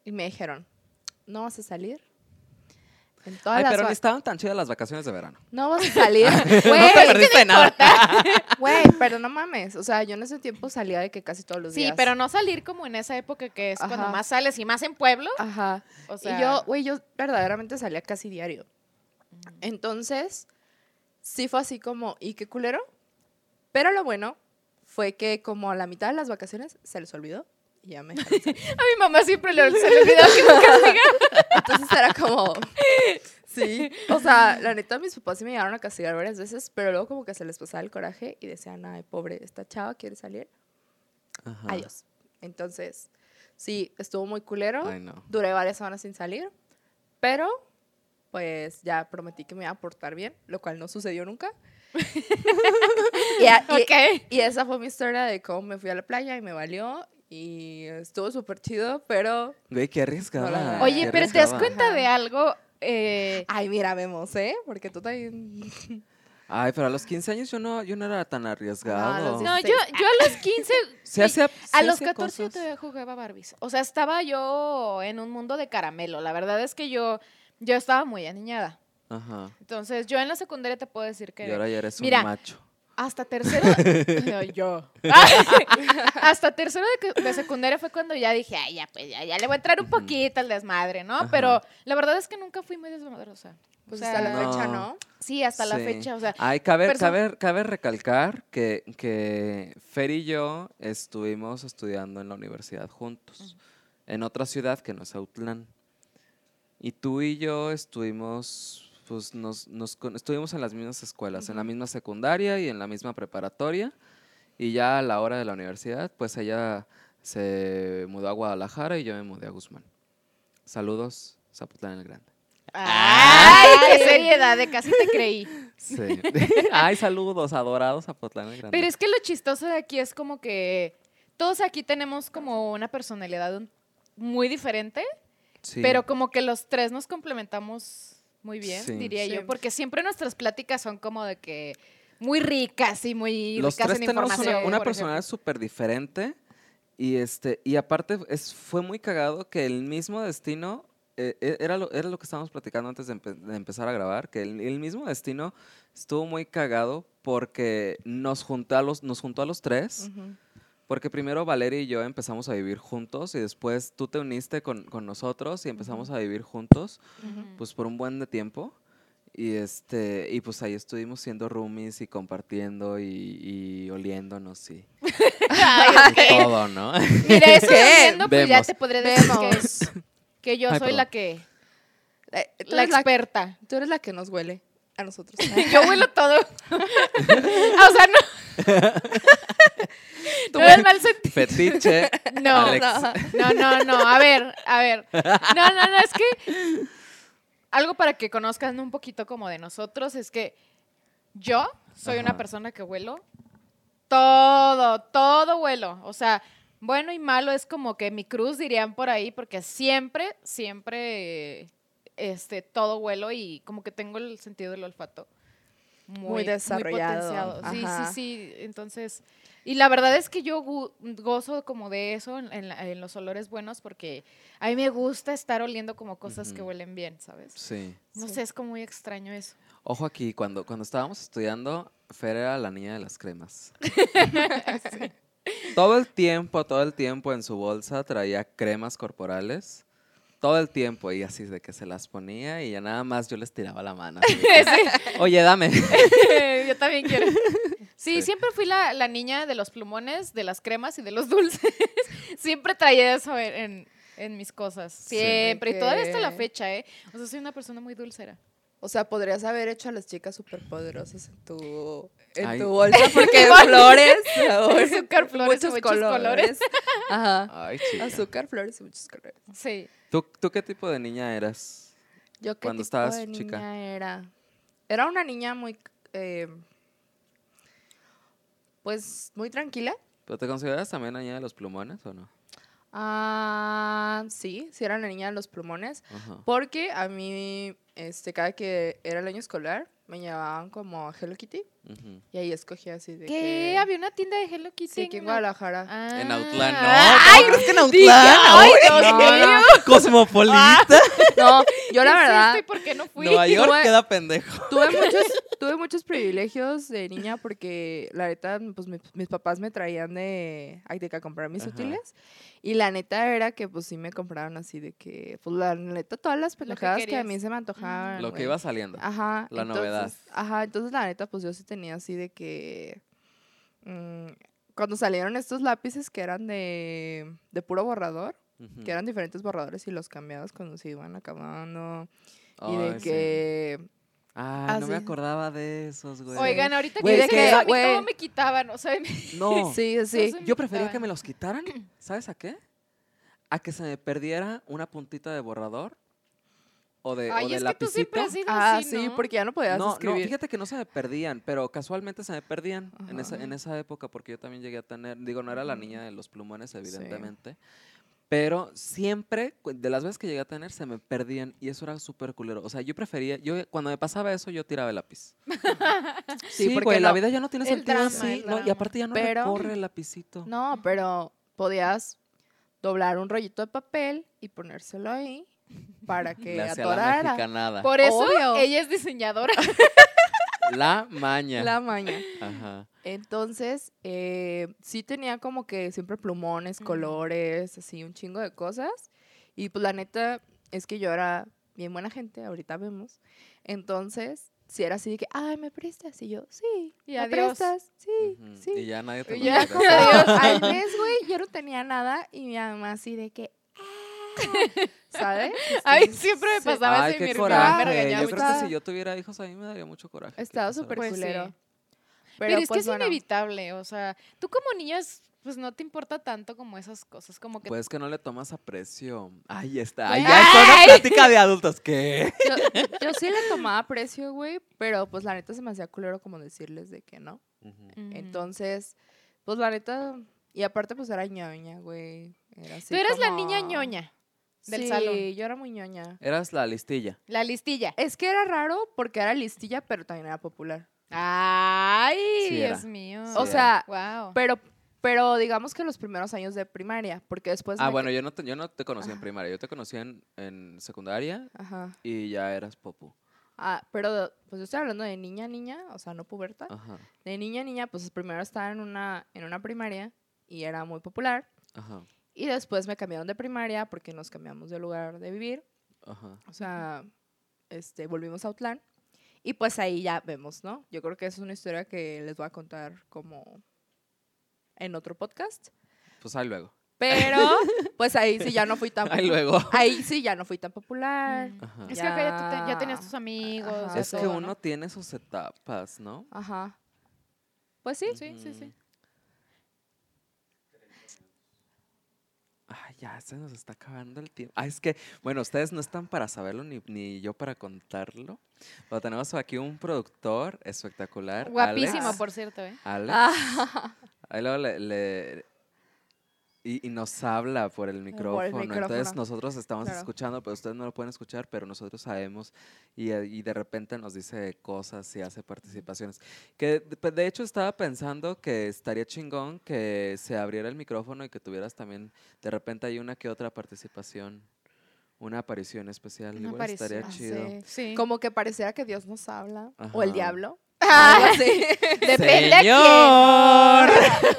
y me dijeron, no vas a salir. En todas Ay, las pero ni estaban tan chidas las vacaciones de verano. no vas a salir. (laughs) no Güey, te perdiste nada. (laughs) Güey, pero no mames. O sea, yo en ese tiempo salía de que casi todos los Sí, días. pero no salir como en esa época que es cuando más sales y más en pueblo. Ajá. O sea, y yo, güey, yo verdaderamente salía casi diario. Entonces, sí fue así como, ¿y qué culero? Pero lo bueno fue que como a la mitad de las vacaciones se les olvidó ya me (laughs) a mi mamá siempre le, se le olvidaba que me castiga. Entonces era como, sí. O sea, la neta, mis papás sí me llegaron a castigar varias veces, pero luego como que se les pasaba el coraje y decían, ay, pobre, esta chava quiere salir. Ajá. Adiós. Entonces, sí, estuvo muy culero. Ay, no. Duré varias semanas sin salir, pero pues ya prometí que me iba a portar bien, lo cual no sucedió nunca. (laughs) (laughs) y, a- y- Ok. y esa fue mi historia de cómo me fui a la playa y me valió y estuvo súper chido, pero... Güey, qué arriesgada. Oye, qué pero ¿te das cuenta de algo? Eh, Ay, mira, vemos, ¿eh? Porque tú también... Ay, pero a los 15 años yo no, yo no era tan arriesgado. no, yo, yo a los 15, (laughs) Se hacía, a se los hacía 14 yo todavía jugaba Barbies. O sea, estaba yo en un mundo de caramelo. La verdad es que yo, yo estaba muy aniñada. Ajá. Entonces, yo en la secundaria te puedo decir Y que ahora ya eres Mira, un macho. Hasta tercero... No, yo. hasta tercero de, (laughs) (laughs) de secundaria fue cuando ya dije, ay, ya, pues ya, ya le voy a entrar un poquito al desmadre, ¿no? Ajá. Pero la verdad es que nunca fui muy desmadrosa. Pues O sea, hasta la No. fecha, ¿no? Sí, hasta la fecha. O sea, Ay, cabe, perso- cabe, cabe recalcar que, que Fer y yo estuvimos estudiando en la universidad juntos, en otra ciudad que no es Autlán. Y tú y yo estuvimos, pues nos, nos estuvimos en las mismas escuelas, en la misma secundaria y en la misma preparatoria. Y ya a la hora de la universidad, pues ella se mudó a Guadalajara y yo me mudé a Guzmán. Saludos, Zapotlán el Grande. ¡Ay, qué seriedad! De casi te creí. Sí. (laughs) Ay, saludos, adorados Zapotlán el Grande. Pero es que lo chistoso de aquí es como que todos aquí tenemos como una personalidad muy diferente, Sí. pero como que los tres nos complementamos muy bien, Sí. diría Sí. yo, porque siempre nuestras pláticas son como de que muy ricas y muy los ricas tres en tenemos información. una, personalidad súper diferente y este y aparte es, fue muy cagado que el mismo destino eh, eh, era, lo, era lo que estábamos platicando antes de, empe- de empezar a grabar que el, el mismo destino estuvo muy cagado porque nos juntó a los nos juntó a los tres. Porque primero Valeria y yo empezamos a vivir juntos y después tú te uniste con, con nosotros y empezamos a vivir juntos, pues por un buen de tiempo. Y este, y pues ahí estuvimos siendo roomies y compartiendo y, y oliéndonos y, (laughs) Ay, y ok. todo, ¿no? Mira, eso ¿Qué? viendo, pues ya Vemos. te podré decir que, que yo Ay, soy la que, Eh, la la, experta. tú eres la que nos huele a nosotros. (laughs) Yo huelo todo. (laughs) O sea, (laughs) no. Es mal sentido. Fetiche. (laughs) No, Alex. no, no, no. A ver, a ver. No, no, no, es que algo para que conozcan un poquito como de nosotros es que yo soy una persona que huelo todo, todo huelo. O sea, bueno y malo es como que mi cruz dirían por ahí, porque siempre, siempre, este, todo huelo y como que tengo el sentido del olfato muy, desarrollado. potenciado. Sí, sí, sí. Entonces, y la verdad es que yo gozo como de eso en, en la- en los olores buenos porque a mí me gusta estar oliendo como cosas que huelen bien, ¿sabes? Sí. No Sí. sé, es como muy extraño eso. Ojo aquí, cuando, cuando estábamos estudiando, Fer era la niña de las cremas. (laughs) Todo el tiempo, todo el tiempo en su bolsa traía cremas corporales. Todo el tiempo, y así de que se las ponía y ya nada más yo les tiraba la mano. así (laughs) Oye, dame. (laughs) Yo también quiero. Sí, Sí. siempre fui la, la niña de los plumones, de las cremas y de los dulces. (laughs) siempre traía eso en, en- mis cosas. Siempre. Y todavía hasta la fecha, ¿eh? O sea, soy una persona muy dulcera. O sea, podrías haber hecho a las chicas superpoderosas en tu, en Ay. tu bolsa porque flores, sabor, Azúcar, flores y muchos colores. Ajá. Ay, chica. Azúcar, flores y muchos colores. Sí. ¿Tú, ¿Tú qué tipo de niña eras? Yo qué Cuando tipo estabas de chica. niña era. Era una niña muy, eh, pues, muy tranquila. ¿Pero te consideras también la niña de los plumones o no? Ah, sí, sí era la niña de los plumones. Porque a mí, este, cada que era el año escolar, me llevaban como a Hello Kitty. Ujú. Y ahí escogía así de ¿Qué? que... Había una tienda de Hello Kitty. Sí, aquí en Guadalajara. Ah. En Autlán, no. Ay, ¿Cómo crees que en Autlán? ay, no, mío. Cosmopolita. (laughs) No, yo la ¿Qué es verdad y por qué no fui? Nueva (laughs) York Tuve- queda pendejo. tuve (laughs) muchos, tuve muchos privilegios de niña porque la neta, pues mi- mis papás me traían de, de que a comprar mis Ajá. útiles. Y la neta era que pues sí me compraron así de que, pues la neta, todas las Lo que pendejadas que, a mí se me antojaban. Lo que iba saliendo. Ajá. la entonces- novedad. Ajá, entonces la neta, pues yo sí tenía así de que. mm, cuando salieron estos lápices que eran de, de puro borrador, que eran diferentes borradores y los cambiabas cuando se iban acabando. y de sí. que. Ay, no me acordaba de esos, güey. Oigan, ahorita Güey, que dicen que- eso, a mí todo me quitaban, o sea, me- No, (laughs) Sí, sí. Yo prefería que me los quitaran. ¿Sabes a qué? A que se me perdiera una puntita de borrador o de, o Ay, de es que tú siempre has sido Ah, así, sí, ¿no? porque ya no podías No, no, escribir. fíjate que no se me perdían, pero casualmente se me perdían en esa, en esa época, porque yo también llegué a tener, digo, no era la niña de los plumones, Sí. evidentemente, pero siempre, de las veces que llegué a tener, se me perdían y eso era súper culero. O sea, yo prefería, yo cuando me pasaba eso, yo tiraba el lápiz. (laughs) Sí, Sí, porque güey, la no- vida ya no tiene sentido drama, así, no, y aparte ya no Pero- recorre el lapicito. No, pero podías doblar un rollito de papel y ponérselo ahí para que la atorara. mexicanada. Por eso Obvio. ella es diseñadora. (laughs) La maña. La maña. Ajá. Entonces, eh, sí tenía como que siempre plumones, colores, así, un chingo de cosas. Y pues la neta es que yo era bien buena gente, ahorita vemos. Entonces, si era así de que, ay, ¿me prestas? Y yo, sí, Y ¿me adiós. prestas? Sí, Ujú. sí. Y ya nadie te ya como (laughs) Dios, al mes, güey, yo no tenía nada y mi mamá así de que, "Ah", (laughs) ¿sabes? (laughs) Ay, Entonces, siempre me pasaba Ay, eso y mi hermana me regañaba. Yo creo que si yo tuviera hijos, a mí me daría mucho coraje. Estaba súper Pues sí. culero. Pero, es que pues, es bueno, inevitable, o sea, tú como niño es- pues no te importa tanto como esas cosas, como que... Pues que no le tomas aprecio. Ahí está. Ahí ya es una plática de adultos. ¿Qué? Yo, yo sí le tomaba precio, güey, pero pues la neta se me hacía culero como decirles de que no. Entonces, pues la neta, y aparte pues era ñoña, güey. Era así Tú eres la niña ñoña del sí, salón. yo era muy ñoña. Eras la listilla. La listilla. Es que era raro porque era listilla, pero también era popular. Ay, Sí era. Dios mío. Sí o sea, wow. pero, pero digamos que los primeros años de primaria, porque después... Ah, bueno, que- yo no te, yo no te conocí en primaria. Yo te conocí en, en secundaria Ajá. y ya eras popu. Ah, pero pues yo estoy hablando de niña, niña, o sea, no puberta. Ajá. De niña, niña, pues primero estaba en una, en una primaria y era muy popular. Ajá. Y después me cambiaron de primaria porque nos cambiamos de lugar de vivir. Ajá. O sea, este, volvimos a Outland. Y pues ahí ya vemos, ¿no? Yo creo que es una historia que les voy a contar como en otro podcast. Pues ahí luego. Pero, (laughs) pues ahí sí ya no fui tan (laughs) Ahí luego. Ahí sí ya no fui tan popular. Mm. Ajá. Es que acá ya, tú te- ya tenías tus amigos. Ajá. Es que uno ¿no? tiene sus etapas, ¿no? Ajá. Pues sí. Sí, sí, sí. Ya se nos está acabando el tiempo. Ah, es que, bueno, ustedes no están para saberlo ni, ni yo para contarlo. Pero tenemos aquí un productor espectacular. Guapísimo, Alex. por cierto, ¿eh? Alex. Ah, Ahí luego le, le- y, y nos habla por el micrófono. Entonces micrófono, nosotros estamos claro. escuchando, pero ustedes no lo pueden escuchar, pero nosotros sabemos y, eh, y de repente nos dice cosas y hace participaciones. Que de de hecho estaba pensando que estaría chingón que se abriera el micrófono y que tuvieras también de repente hay una que otra participación, una aparición especial. Una Igual estaría aparición, chido. sí. Sí. Como que pareciera que Dios nos habla. O el Ajá. diablo. Ah. (laughs) Depende a ¡Señor!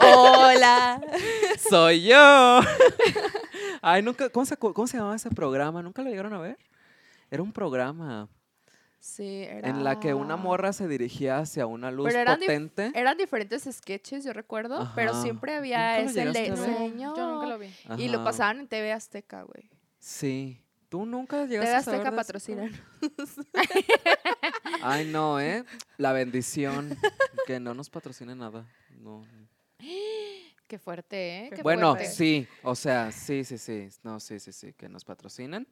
Hola. Soy yo. Ay, nunca, ¿cómo se, ¿cómo se llamaba ese programa? ¿Nunca lo llegaron a ver? Era un programa Sí, era... en la que una morra se dirigía hacia una luz Pero eran dif- potente. Eran diferentes sketches, yo recuerdo, pero siempre había ¿Nunca lo ese ver? señor. Yo nunca lo vi. Y lo pasaban en TV Azteca, güey. Sí. ¿Tú nunca llegaste a saber eso? patrocinan. (laughs) Ay, no, ¿eh? La bendición. que no nos patrocine nada. No. Qué fuerte, ¿eh? Qué Bueno, fuerte. sí. O sea, sí, sí, sí. No, sí, sí, sí. Que nos patrocinen.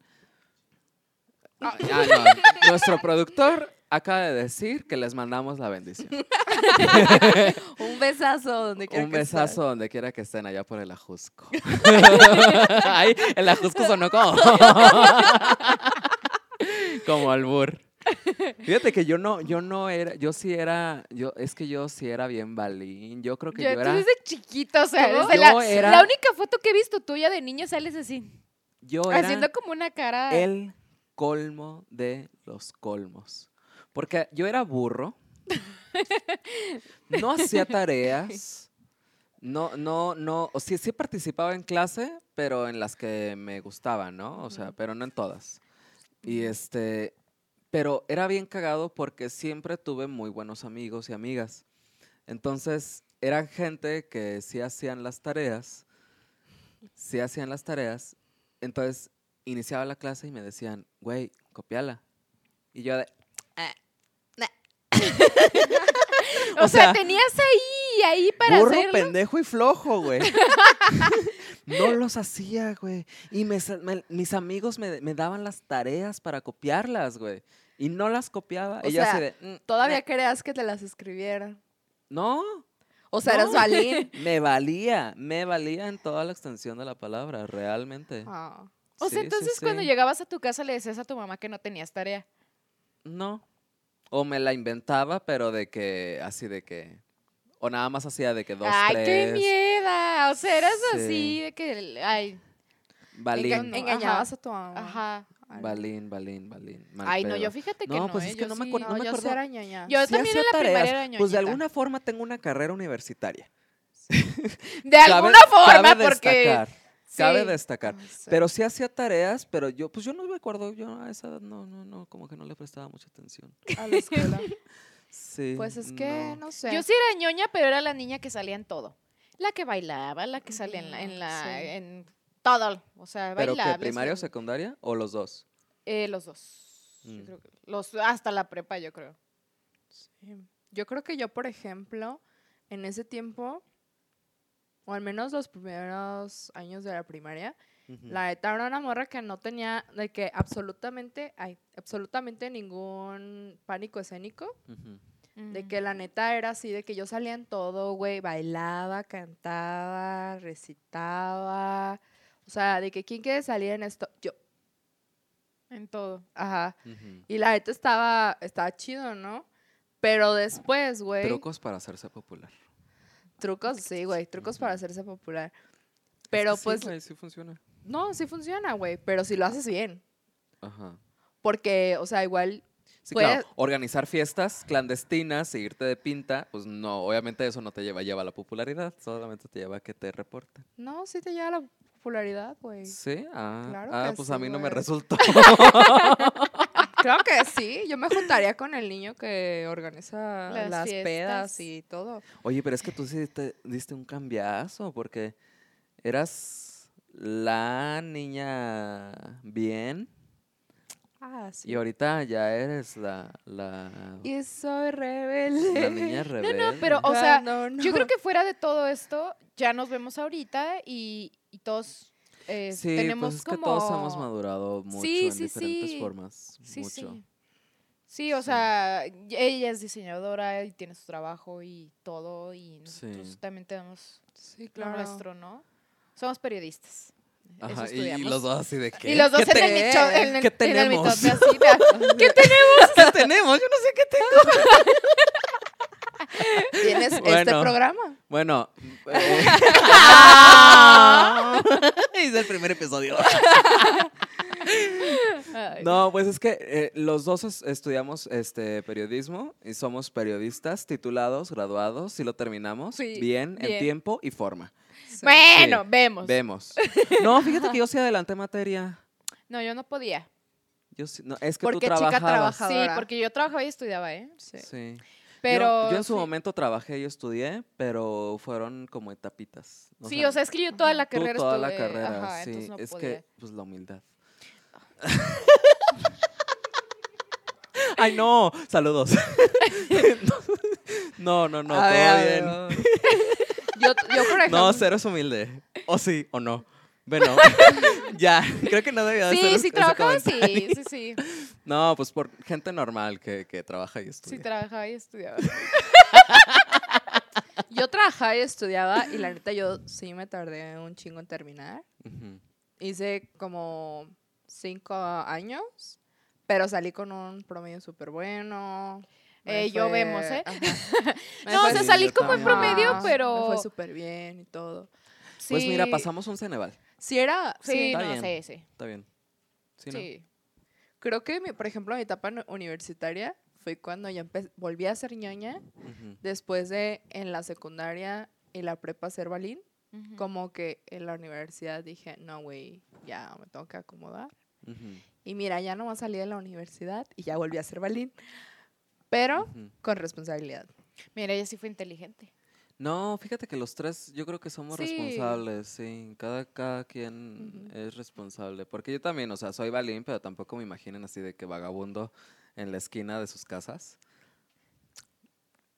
Ah, no. Nuestro productor acaba de decir que les mandamos la bendición. (laughs) Un besazo donde quiera Un que besazo donde quiera que estén allá por el Ajusco. (laughs) Ay, el Ajusco sonó como. (laughs) como albur. Fíjate que yo no, yo no era, yo sí era, yo, es que yo sí era bien balín. Yo creo que yo, Yo, tú era, desde chiquito, o sea, ¿Cómo? desde Yo la, era- la única foto que he visto tuya de niño sales así, yo era haciendo como una cara. el colmo de los colmos. Porque yo era burro. (laughs) No hacía tareas. No, no, no. O sí, sí participaba en clase, pero en las que me gustaban, ¿no? O sea, pero no en todas. Y este. Pero era bien cagado porque siempre tuve muy buenos amigos y amigas. Entonces, eran gente que sí hacían las tareas. Sí hacían las tareas. Entonces, iniciaba la clase y me decían, güey, copiala. Y yo de, o, o sea, sea, tenías ahí, ahí para burro, hacerlo. pendejo y flojo, güey. no los hacía, güey. Y me sa- me- mis amigos me, me daban las tareas para copiarlas, güey. Y no las copiaba. O sea, de, "Mm, Todavía eh". creas que te las escribieran. No, O sea, No. eras (laughs) balín. me valía. Me valía en toda la extensión de la palabra, realmente. Ah. O sea, Sí, sí, entonces cuando llegabas a tu casa le decías a tu mamá que no tenías tarea. No. O me la inventaba, pero de que, así de que. O nada más hacía de que dos, ay, tres. qué miedo. O sea, eras Sí. así de que, ay, Balín. Enga- no, engañabas ajá. a tu mamá. ajá. Balín, balín, balín. mal Ay, no, yo fíjate que No, no, pues ¿eh? es que Yo no me sí- acuerdo- No, me yo acuerdo. era. Yo Sí también en la primaria tareas, era Pues de alguna forma tengo una carrera universitaria. (laughs) De Cabe- alguna forma, cabe porque... Destacar, Cabe destacar. Pero sí hacía tareas, pero yo, pues yo no me acuerdo, yo a esa edad no, no, no, como que no le prestaba mucha atención. a la escuela. (laughs) Sí. Pues es que, no, sé. Yo sí era ñoña, pero era la niña que salía en todo. La que bailaba, la que salía en la, en, la- sí. en todo. O sea, ¿Pero bailaba. qué, primaria o secundaria? ¿O los dos? los dos. Yo Mm. creo que los, hasta la prepa, yo creo. Sí. Yo creo que yo, por ejemplo, en ese tiempo, o al menos los primeros años de la primaria, la neta era una morra que no tenía de que absolutamente, ay, absolutamente ningún pánico escénico. De Mm. que la neta era así, de que yo salía en todo, güey, bailaba, cantaba, recitaba. O sea, de que quién quiere salir en esto, yo. En todo. Ajá. Y la neta estaba, estaba chido, ¿no? Pero después, güey. Trucos para hacerse popular. Trucos, sí, güey, trucos para hacerse popular. Es Pero sí, pues, güey, sí funciona. no, sí funciona, güey, pero si lo haces bien. Ajá. Porque, o sea, igual, Sí, Puede- claro. Organizar fiestas clandestinas, seguirte de pinta, pues no, obviamente eso no te lleva, lleva a la popularidad, solamente te lleva a que te reporten. No, sí te llega la popularidad, güey. Sí, ah, Claro ah, pues sí, a mí no me resultó. (laughs) Claro que sí. Yo me juntaría con el niño que organiza Las las, pedas fiestas. y todo. Oye, pero es que tú sí te diste un cambiazo, porque eras la niña bien Ah, sí. y ahorita ya eres la, la, Y soy rebelde. la niña rebelde. pero, o sea, Yo no. creo que fuera de todo esto, ya nos vemos ahorita y, y todos eh, Sí, tenemos pues es como... que todos hemos madurado mucho Sí, en sí, diferentes sí. formas. Sí, mucho. sí. Sí, o Sí. sea, ella es diseñadora y tiene su trabajo y todo, y nosotros Sí. también tenemos Sí, lo claro. nuestro, ¿no? Somos periodistas. Eso Ajá, y, y estudiamos. los dos así de qué. Y los dos ¿Qué en el micho, en el, ¿Qué en el tenemos? mitote así. ¿Qué (laughs) tenemos? ¿Qué tenemos? Yo no sé qué tengo. (laughs) Tienes este programa. Bueno. eh, (laughs) Hice el primer episodio. No, pues es que eh, los dos es- estudiamos este periodismo y somos periodistas titulados, graduados, y lo terminamos Sí, bien, en tiempo y forma. Bueno, Sí. vemos. Vemos. No, fíjate que yo sí adelanté materia. No, yo no podía. Yo sí- no, es que Porque tú chica trabajabas. trabaja. Sí, porque yo trabajaba y estudiaba, ¿eh? Sí. Sí. Pero... yo, yo en su sí. momento trabajé y estudié, pero fueron como etapitas. Sí, o sea, es que yo toda la tú carrera toda la carrera, ajá, sí. no es podía. que, pues la humildad. (laughs) Ay, no, saludos. (laughs) no, no, no, A todo ver, bien. Yo, yo, por ejemplo. No, cero es humilde. O sí, o no. Bueno, (laughs) ya, creo que no debía de ser Sí, sí, trabajaba, sí, sí, sí. (laughs) No, pues por gente normal que, que trabaja y estudia. Sí, trabajaba y estudiaba. Yo trabajaba y estudiaba y la neta yo sí me tardé un chingo en terminar. Hice como cinco años, pero salí con un promedio súper bueno. Eh, yo vemos, ¿eh? (laughs) No, o sea, Sí, salí como en promedio, Ajá, pero... Me fue súper bien y todo. Pues mira, Sí, pasamos un Ceneval. Sí, era. Sí, Sí, Está no, bien. sí, sí. Está bien. Sí, Sí. creo que, mi- por ejemplo, mi etapa universitaria fue cuando ya volví a ser ñoña después de en la secundaria y la prepa ser balín. Como que en la universidad dije, no, güey, ya me tengo que acomodar. Y mira, ya no salí de la universidad y ya volví a ser balín. Pero con responsabilidad. Mira, ella sí fue inteligente. No, fíjate que los tres yo creo que somos Sí. responsables, sí. Cada, cada quien es responsable. Porque yo también, o sea, soy balín, pero tampoco me imaginen así de que vagabundo en la esquina de sus casas.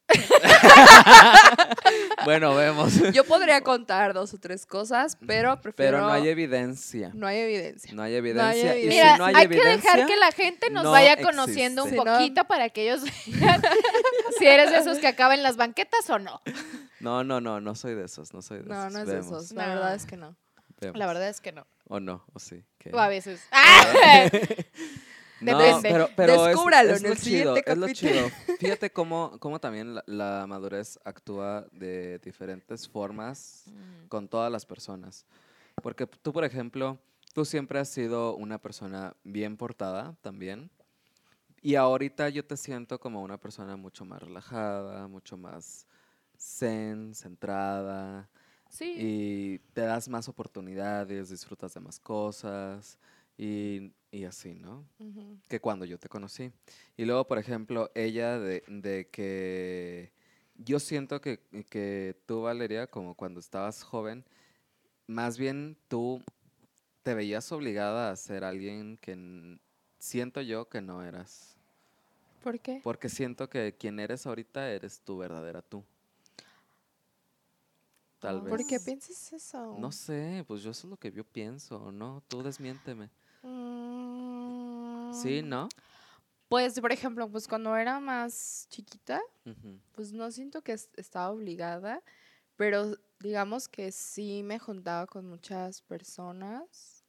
(laughs) (laughs) bueno, vemos. Yo podría contar dos o tres cosas, pero prefiero... Pero no hay evidencia. no hay evidencia. No hay evidencia. Y evidencia. Mira, si no hay, hay, que dejar que la gente nos no vaya conociendo un existe. No. poquito para que ellos vean (laughs) si eres de esos que acaba en las banquetas o no. No, no, no, no soy de esos, no soy de No, esos. no es de esos. La No. verdad es que no. vemos. La verdad es que no. O no, o sí. ¿qué? O a veces. (laughs) ¡Ah! No, Depende. pero, pero es- Descúbralo es, en lo el chido, siguiente es lo capítulo. chido. (laughs) Fíjate cómo, cómo también la, la madurez actúa de diferentes formas con todas las personas. Porque tú, por ejemplo, tú siempre has sido una persona bien portada también. Y ahorita yo te siento como una persona mucho más relajada, mucho más zen, centrada. Sí. Y te das más oportunidades, disfrutas de más cosas y, y así, ¿no? Que cuando yo te conocí. Y luego, por ejemplo, ella de, de que yo siento que, que tú, Valeria, como cuando estabas joven, más bien tú te veías obligada a ser alguien que siento yo que no eras. ¿Por qué? Porque siento que quien eres ahorita eres tu verdadera tú. Tal vez. ¿Por qué piensas eso? No sé, pues yo eso es lo que yo pienso, ¿no? Tú desmiénteme. Mm, Sí, ¿no? Pues, por ejemplo, pues cuando era más chiquita, pues no siento que es- estaba obligada, pero digamos que sí me juntaba con muchas personas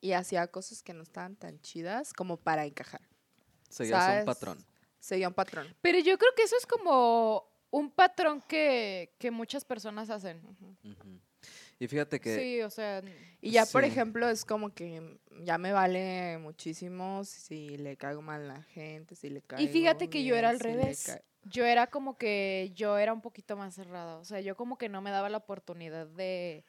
y hacía cosas que no estaban tan chidas como para encajar. Seguías ¿Sabes? un patrón. Seguía un patrón. Pero yo creo que eso es como un patrón que, que muchas personas hacen. Y fíjate que Sí, o sea, Y ya, por ejemplo, es como que ya me vale muchísimo si le caigo mal a la gente, si le caigo y fíjate que yo era al si revés. Yo era como que yo era un poquito más cerrada. O sea, yo como que no me daba la oportunidad de,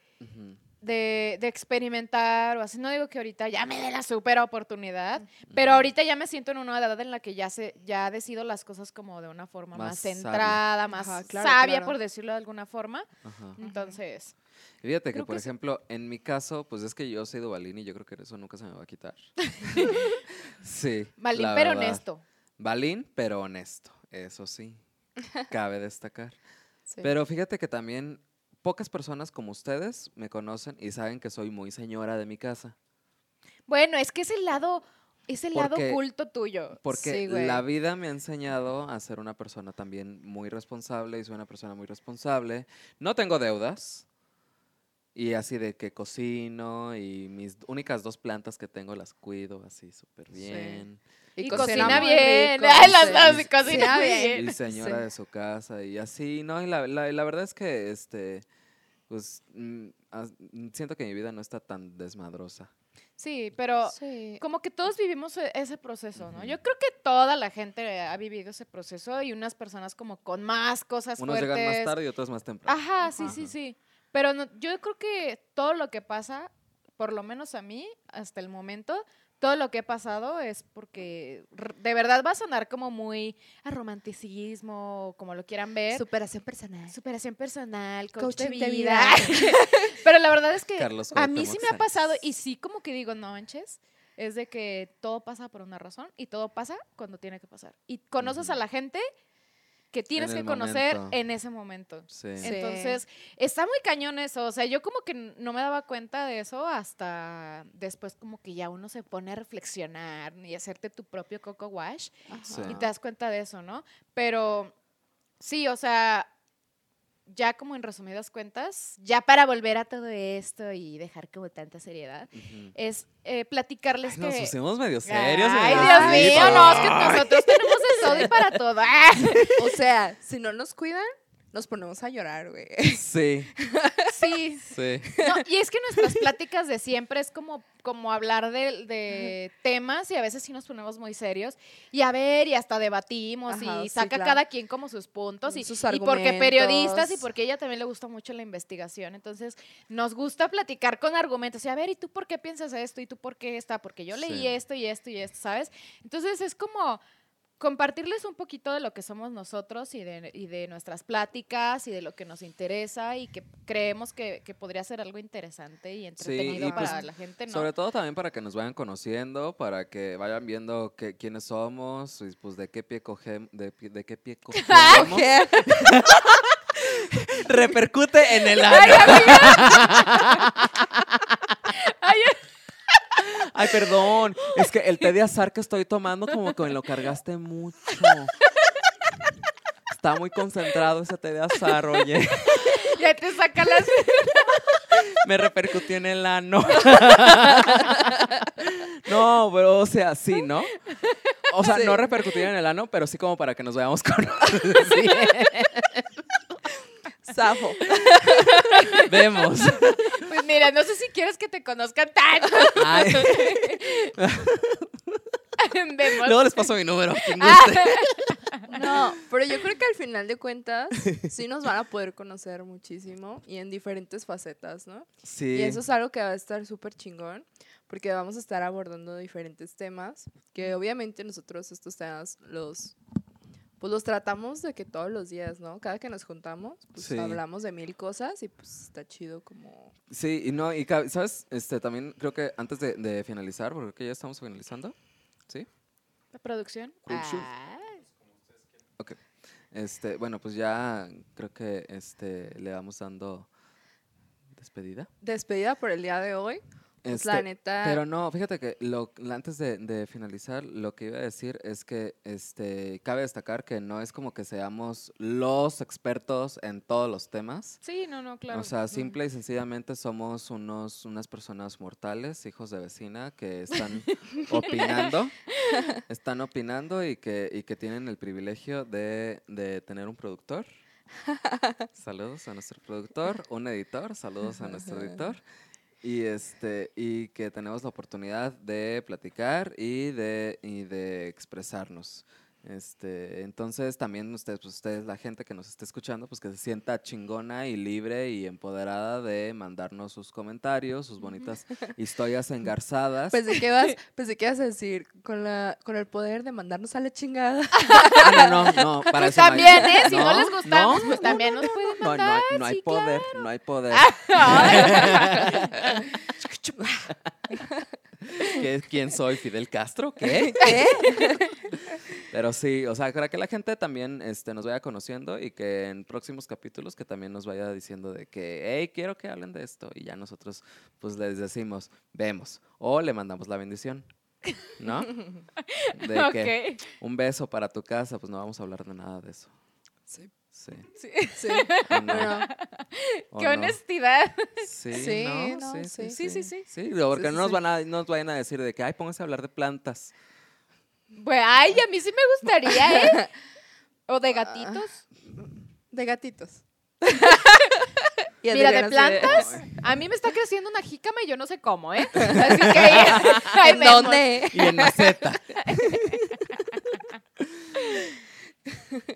de, de experimentar o así. No digo que ahorita ya me dé la super oportunidad, pero ahorita ya me siento en una edad en la que ya se, ya decido las cosas como de una forma más, Más sabia. centrada, más Ajá, claro, sabia, claro. por decirlo de alguna forma. ajá. Entonces, Fíjate que, Creo por que sí. ejemplo, en mi caso, pues es que yo soy Duvalín y yo creo que eso nunca se me va a quitar. (laughs) sí. Malín, la pero verdad. honesto. Balín, pero honesto. Eso sí. Cabe destacar. (laughs) Sí. Pero fíjate que también pocas personas como ustedes me conocen y saben que soy muy señora de mi casa. Bueno, es que es el lado, es el lado Porque- oculto tuyo. Porque Sí, la vida me ha enseñado a ser una persona también muy responsable y soy una persona muy responsable. No tengo deudas. Y así de que cocino y mis únicas dos plantas que tengo las cuido así súper Sí. bien. Y, cocina bien. rico, Ay, las y Y- cocina sí, bien. Y señora Sí. de su casa y así, ¿no? Y la, la- y la verdad es que, este, pues, mm, as- siento que mi vida no está tan desmadrosa. Sí, pero Sí. como que todos vivimos e- ese proceso, ¿no? Ujú. Yo creo que toda la gente ha vivido ese proceso y unas personas como con más cosas Unos fuertes. llegan más tarde y otros más temprano. Ajá, sí, Ajá. sí, sí. Pero no- yo creo que todo lo que pasa, por lo menos a mí, hasta el momento, todo lo que he pasado es porque de verdad va a sonar como muy a romanticismo, como lo quieran ver. Superación personal. Superación personal, coach Coaching de de vida. vida. (laughs) Pero la verdad es que Carlos a mí sí me ha pasado y sí como que digo, no manches, es de que todo pasa por una razón y todo pasa cuando tiene que pasar. Y conoces a Ujú. la gente que tienes En que conocer momento. en ese momento. Sí. Entonces, está muy cañón eso. O sea, yo como que no me daba cuenta de eso hasta después como que ya uno se pone a reflexionar y hacerte tu propio coco wash Sí. y te das cuenta de eso, ¿no? Pero sí, o sea, ya como en resumidas cuentas, ya para volver a todo esto y dejar como tanta seriedad, es eh, platicarles Ay, nos que... pusimos medio serios. Ay, Dios mío, no, es que nosotros tenemos todo y para todo. (laughs) ¡Ah! O sea, si no nos cuidan, nos ponemos a llorar, güey. Sí, Sí, sí. No, y es que nuestras pláticas de siempre es como, como hablar de, de temas y a veces sí nos ponemos muy serios y a ver y hasta debatimos Ajá, y sí, saca claro. cada quien como sus puntos y, Sus y porque periodistas y argumentos. porque a ella también le gusta mucho la investigación. Entonces nos gusta platicar con argumentos y a ver, ¿y tú por qué piensas esto? ¿Y tú por qué está? Porque yo leí Sí. esto y esto y esto, ¿sabes? Entonces es como compartirles un poquito de lo que somos nosotros y de, y de nuestras pláticas y de lo que nos interesa y que creemos que, que podría ser algo interesante y entretenido y pues, para la gente, ¿no? Sobre todo también para que nos vayan conociendo, para que vayan viendo que, quiénes somos, y pues de qué pie cogemos, de, de qué pie (laughs) cogemos. (laughs) Repercute en el (laughs) ano. Ay, perdón. Es que el té de azar que estoy tomando como que me lo cargaste mucho. Está muy concentrado ese té de azar, oye. ya te saca las... (laughs) Me repercutió en el ano. No, pero o sea, sí, ¿no? O sea, Sí. no repercutir en el ano, pero sí como para que nos veamos con (laughs) (laughs) Zafo. (laughs) Vemos. Pues mira, no sé si quieres que te conozcan tanto. Ay, (laughs) Vemos. luego les paso mi número. Ah, guste. No, pero yo creo que al final de cuentas sí nos van a poder conocer muchísimo y en diferentes facetas, ¿no? Sí. Y eso es algo que va a estar súper chingón porque vamos a estar abordando diferentes temas que obviamente nosotros estos temas los pues los tratamos de que todos los días, ¿no? Cada que nos juntamos, pues Sí. hablamos de mil cosas y pues está chido como Sí, y no, y sabes, este también creo que antes de, de finalizar, porque creo que ya estamos finalizando, ¿sí? ¿La producción? Ah, Este, bueno, pues ya creo que este le vamos dando despedida. despedida por el día de hoy. La Este, neta Pero no, fíjate que lo, antes de, de finalizar, lo que iba a decir es que este, cabe destacar que no es como que seamos los expertos en todos los temas. Sí, no, no, claro. O sea, simple y sencillamente somos unos, unas personas mortales, hijos de vecina, que (laughs) están opinando, están opinando y que, y que tienen el privilegio de, de tener un productor (laughs) Saludos a nuestro productor, un editor, saludos a nuestro editor. Y este, y que tenemos la oportunidad de platicar y de, y de expresarnos. Este, entonces también ustedes, pues ustedes, la gente que nos esté escuchando, pues que se sienta chingona y libre y empoderada de mandarnos sus comentarios, sus bonitas (laughs) historias engarzadas. Pensé que, vas, pensé que ibas a decir, con, la, con el poder de mandarnos a la chingada. (laughs) Ah, no, no, no, para Pues eso no hay- también, ¿eh? Si no, No, les gustamos, no, pues también nos pueden No, no, mandar. hay- no hay sí, poder, no hay poder. (laughs) ¿Qué- ¿Quién soy? ¿Fidel Castro? ¿Qué? Pero sí, o sea, para que la gente también este, nos vaya conociendo y que en próximos capítulos que también nos vaya diciendo de que, hey, quiero que hablen de esto. Y ya nosotros pues les decimos, vemos. O le mandamos la bendición. ¿No? De que un beso para tu casa, pues no vamos a hablar de nada de eso. Sí. Sí. Sí. sí. ¿O no? Bueno, ¿O Qué no? honestidad. Sí, Sí, ¿no? no, sí, sí. sí, Sí, sí, sí. Sí, digo, porque sí, no nos, van a, no nos vayan a decir de que, ay, pónganse a hablar de plantas. Pues, ay, a mí sí me gustaría, ¿eh? O de gatitos. de gatitos. (laughs) Y Mira, de así plantas, a mí me está creciendo una jícama y yo no sé cómo, ¿eh? Así que (laughs) ahí ¿En vemos. dónde? Y en maceta. (laughs)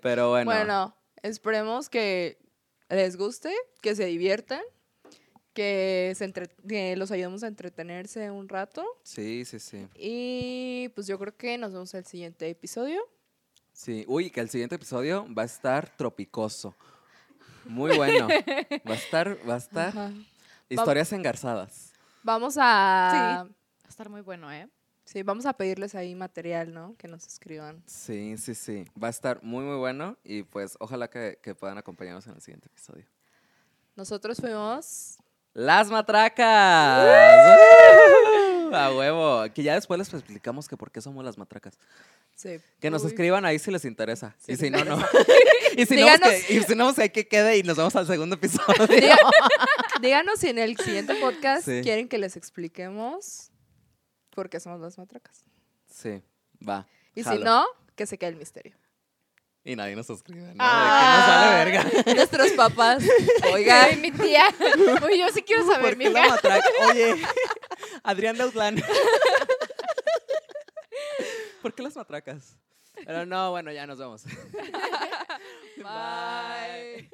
Pero bueno. Bueno. Esperemos que les guste, que se diviertan, que, se entre- que los ayudemos a entretenerse un rato. Sí, sí, sí. Y pues yo creo que nos vemos en el siguiente episodio. Sí. Uy, que el siguiente episodio va a estar tropicoso. Muy bueno. (laughs) Va a estar, va a estar. Ajá. Historias engarzadas. Vamos a... Va a estar muy bueno, ¿eh? Sí, vamos a pedirles ahí material, ¿no? Que nos escriban. Sí, sí, sí. Va a estar muy, muy bueno. Y pues ojalá que, que puedan acompañarnos en el siguiente episodio. Nosotros fuimos... ¡Las matracas! ¡Uh! A huevo. Que ya después les explicamos que por qué somos las matracas. Sí. Que nos Uy. escriban ahí si les interesa. Sí, y si no, no. (laughs) y si no, Díganos- pues que, y si no, pues ahí que quede y nos vemos al segundo episodio. (laughs) (laughs) Díganos si en el siguiente podcast Sí. quieren que les expliquemos por qué somos las matracas. Sí, va. Y si no, que se quede el misterio. Y nadie nos suscribe, ¿no? Ah. De que nos vale verga. (laughs) Nuestros papás. (laughs) Oiga, mi tía. Uy, yo sí quiero saber, ¿Por qué la matraca? Oye, (laughs) Adrián Dautlán. ¿Por qué las matracas? Pero no, bueno, ya nos vemos. bye.